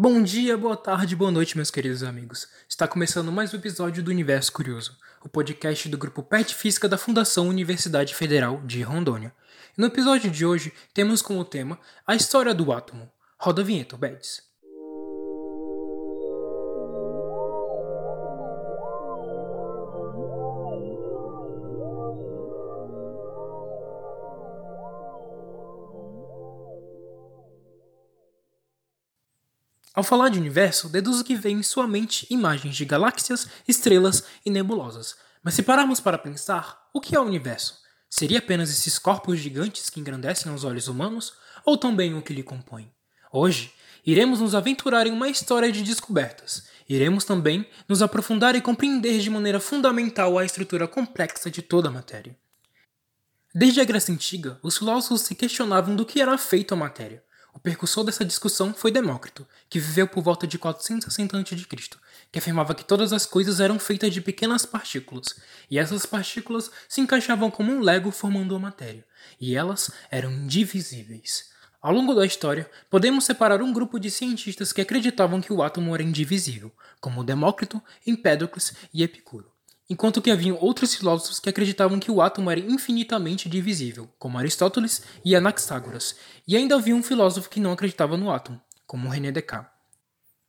Bom dia, boa tarde, boa noite, meus queridos amigos. Está começando mais um episódio do Universo Curioso, o podcast do grupo PET Física da Fundação Universidade Federal de Rondônia. no episódio de hoje, temos como tema a história do átomo. Roda a vinheta, Beds. Ao falar de universo, deduzo que vem em sua mente imagens de galáxias, estrelas e nebulosas. Mas se pararmos para pensar, o que é o universo? Seria apenas esses corpos gigantes que engrandecem aos olhos humanos? Ou também o que lhe compõe? Hoje, iremos nos aventurar em uma história de descobertas. Iremos também nos aprofundar e compreender de maneira fundamental a estrutura complexa de toda a matéria. Desde a Grécia Antiga, os filósofos se questionavam do que era feito a matéria. O percussor dessa discussão foi Demócrito, que viveu por volta de 460 a.C., que afirmava que todas as coisas eram feitas de pequenas partículas, e essas partículas se encaixavam como um lego formando a matéria, e elas eram indivisíveis. Ao longo da história, podemos separar um grupo de cientistas que acreditavam que o átomo era indivisível, como Demócrito, Empédocles e Epicuro enquanto que haviam outros filósofos que acreditavam que o átomo era infinitamente divisível, como Aristóteles e Anaxágoras, e ainda havia um filósofo que não acreditava no átomo, como René Descartes.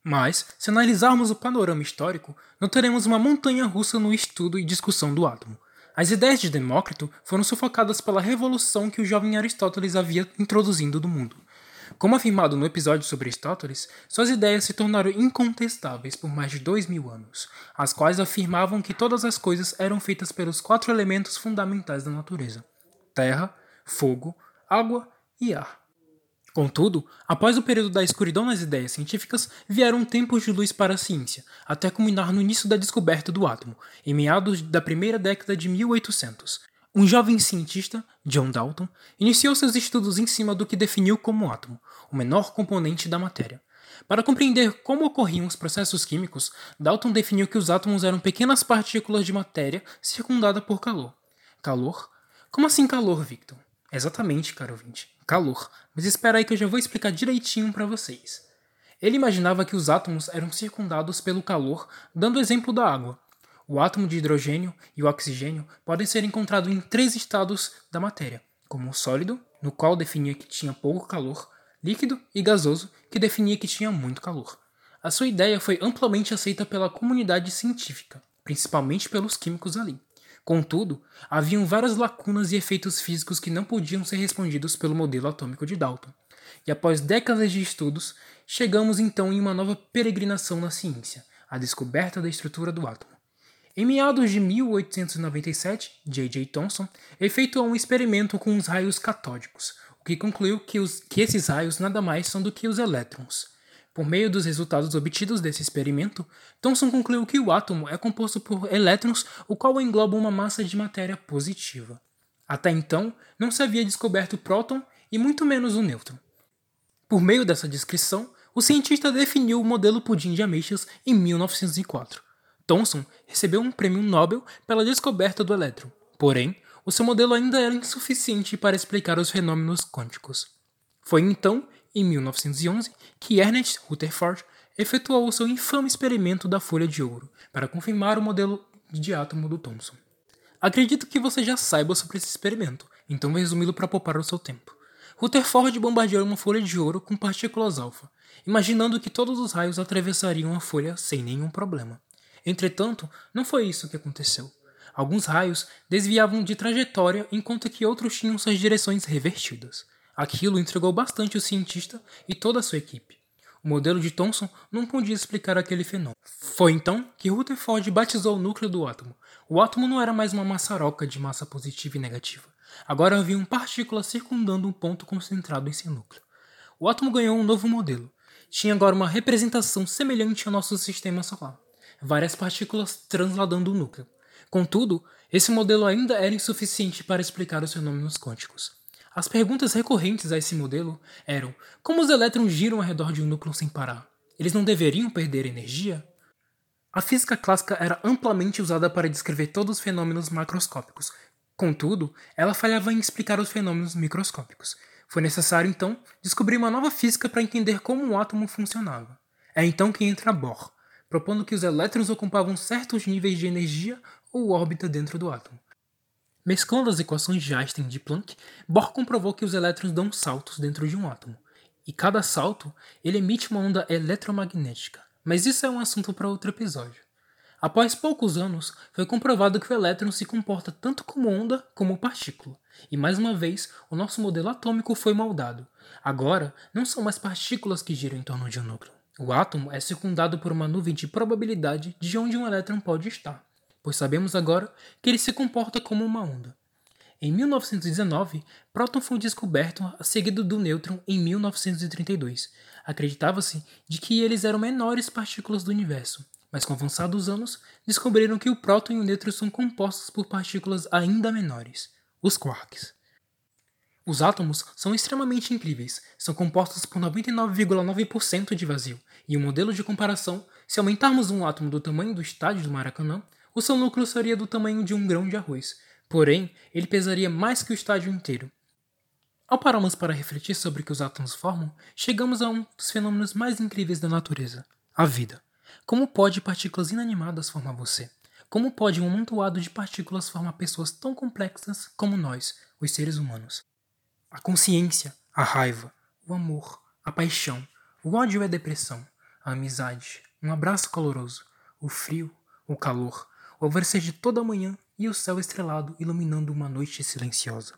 Mas, se analisarmos o panorama histórico, notaremos uma montanha russa no estudo e discussão do átomo. As ideias de Demócrito foram sufocadas pela revolução que o jovem Aristóteles havia introduzindo no mundo, como afirmado no episódio sobre Aristóteles, suas ideias se tornaram incontestáveis por mais de dois mil anos, as quais afirmavam que todas as coisas eram feitas pelos quatro elementos fundamentais da natureza: terra, fogo, água e ar. Contudo, após o período da escuridão nas ideias científicas, vieram tempos de luz para a ciência, até culminar no início da descoberta do átomo, em meados da primeira década de 1800, um jovem cientista, John Dalton, iniciou seus estudos em cima do que definiu como átomo, o menor componente da matéria. Para compreender como ocorriam os processos químicos, Dalton definiu que os átomos eram pequenas partículas de matéria circundadas por calor. Calor? Como assim calor, Victor? Exatamente, caro ouvinte. Calor. Mas espera aí que eu já vou explicar direitinho para vocês. Ele imaginava que os átomos eram circundados pelo calor, dando o exemplo da água. O átomo de hidrogênio e o oxigênio podem ser encontrados em três estados da matéria, como o sólido, no qual definia que tinha pouco calor, líquido e gasoso, que definia que tinha muito calor. A sua ideia foi amplamente aceita pela comunidade científica, principalmente pelos químicos ali. Contudo, haviam várias lacunas e efeitos físicos que não podiam ser respondidos pelo modelo atômico de Dalton. E após décadas de estudos, chegamos então em uma nova peregrinação na ciência, a descoberta da estrutura do átomo. Em meados de 1897, J.J. Thomson efetuou um experimento com os raios catódicos, o que concluiu que, os, que esses raios nada mais são do que os elétrons. Por meio dos resultados obtidos desse experimento, Thomson concluiu que o átomo é composto por elétrons, o qual engloba uma massa de matéria positiva. Até então, não se havia descoberto o próton e muito menos o nêutron. Por meio dessa descrição, o cientista definiu o modelo pudim de ameixas em 1904. Thomson recebeu um prêmio Nobel pela descoberta do elétron. Porém, o seu modelo ainda era insuficiente para explicar os fenômenos quânticos. Foi então, em 1911, que Ernest Rutherford efetuou o seu infame experimento da folha de ouro para confirmar o modelo de átomo do Thomson. Acredito que você já saiba sobre esse experimento, então vou resumi-lo para poupar o seu tempo. Rutherford bombardeou uma folha de ouro com partículas alfa, imaginando que todos os raios atravessariam a folha sem nenhum problema. Entretanto, não foi isso que aconteceu. Alguns raios desviavam de trajetória enquanto que outros tinham suas direções revertidas. Aquilo entregou bastante o cientista e toda a sua equipe. O modelo de Thomson não podia explicar aquele fenômeno. Foi então que Rutherford batizou o núcleo do átomo. O átomo não era mais uma maçaroca de massa positiva e negativa. Agora haviam partículas circundando um ponto concentrado em seu núcleo. O átomo ganhou um novo modelo. Tinha agora uma representação semelhante ao nosso sistema solar várias partículas transladando o núcleo. Contudo, esse modelo ainda era insuficiente para explicar os fenômenos quânticos. As perguntas recorrentes a esse modelo eram: como os elétrons giram ao redor de um núcleo sem parar? Eles não deveriam perder energia? A física clássica era amplamente usada para descrever todos os fenômenos macroscópicos. Contudo, ela falhava em explicar os fenômenos microscópicos. Foi necessário, então, descobrir uma nova física para entender como um átomo funcionava. É então que entra Bohr, propondo que os elétrons ocupavam certos níveis de energia ou órbita dentro do átomo. Mesclando as equações de Einstein e de Planck, Bohr comprovou que os elétrons dão saltos dentro de um átomo, e cada salto ele emite uma onda eletromagnética. Mas isso é um assunto para outro episódio. Após poucos anos, foi comprovado que o elétron se comporta tanto como onda como partícula. E mais uma vez, o nosso modelo atômico foi moldado. Agora, não são mais partículas que giram em torno de um núcleo. O átomo é circundado por uma nuvem de probabilidade de onde um elétron pode estar, pois sabemos agora que ele se comporta como uma onda. Em 1919, próton foi descoberto, seguido do nêutron em 1932. Acreditava-se de que eles eram menores partículas do universo, mas com avançados anos, descobriram que o próton e o nêutron são compostos por partículas ainda menores, os quarks. Os átomos são extremamente incríveis, são compostos por 99,9% de vazio, e um modelo de comparação, se aumentarmos um átomo do tamanho do estádio do Maracanã, o seu núcleo seria do tamanho de um grão de arroz, porém, ele pesaria mais que o estádio inteiro. Ao pararmos para refletir sobre o que os átomos formam, chegamos a um dos fenômenos mais incríveis da natureza, a vida. Como pode partículas inanimadas formar você? Como pode um amontoado de partículas formar pessoas tão complexas como nós, os seres humanos? A consciência, a raiva, o amor, a paixão, o ódio e a depressão, a amizade, um abraço caloroso, o frio, o calor, o alvorecer de toda a manhã e o céu estrelado iluminando uma noite silenciosa.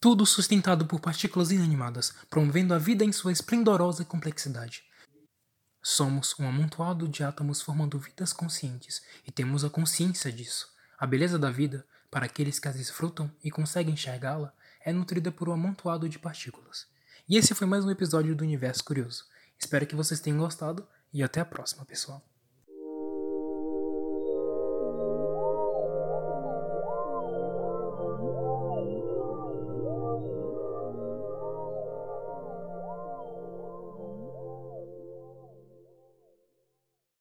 Tudo sustentado por partículas inanimadas, promovendo a vida em sua esplendorosa complexidade. Somos um amontoado de átomos formando vidas conscientes e temos a consciência disso. A beleza da vida, para aqueles que a desfrutam e conseguem enxergá-la, é nutrida por um amontoado de partículas. E esse foi mais um episódio do Universo Curioso. Espero que vocês tenham gostado e até a próxima, pessoal.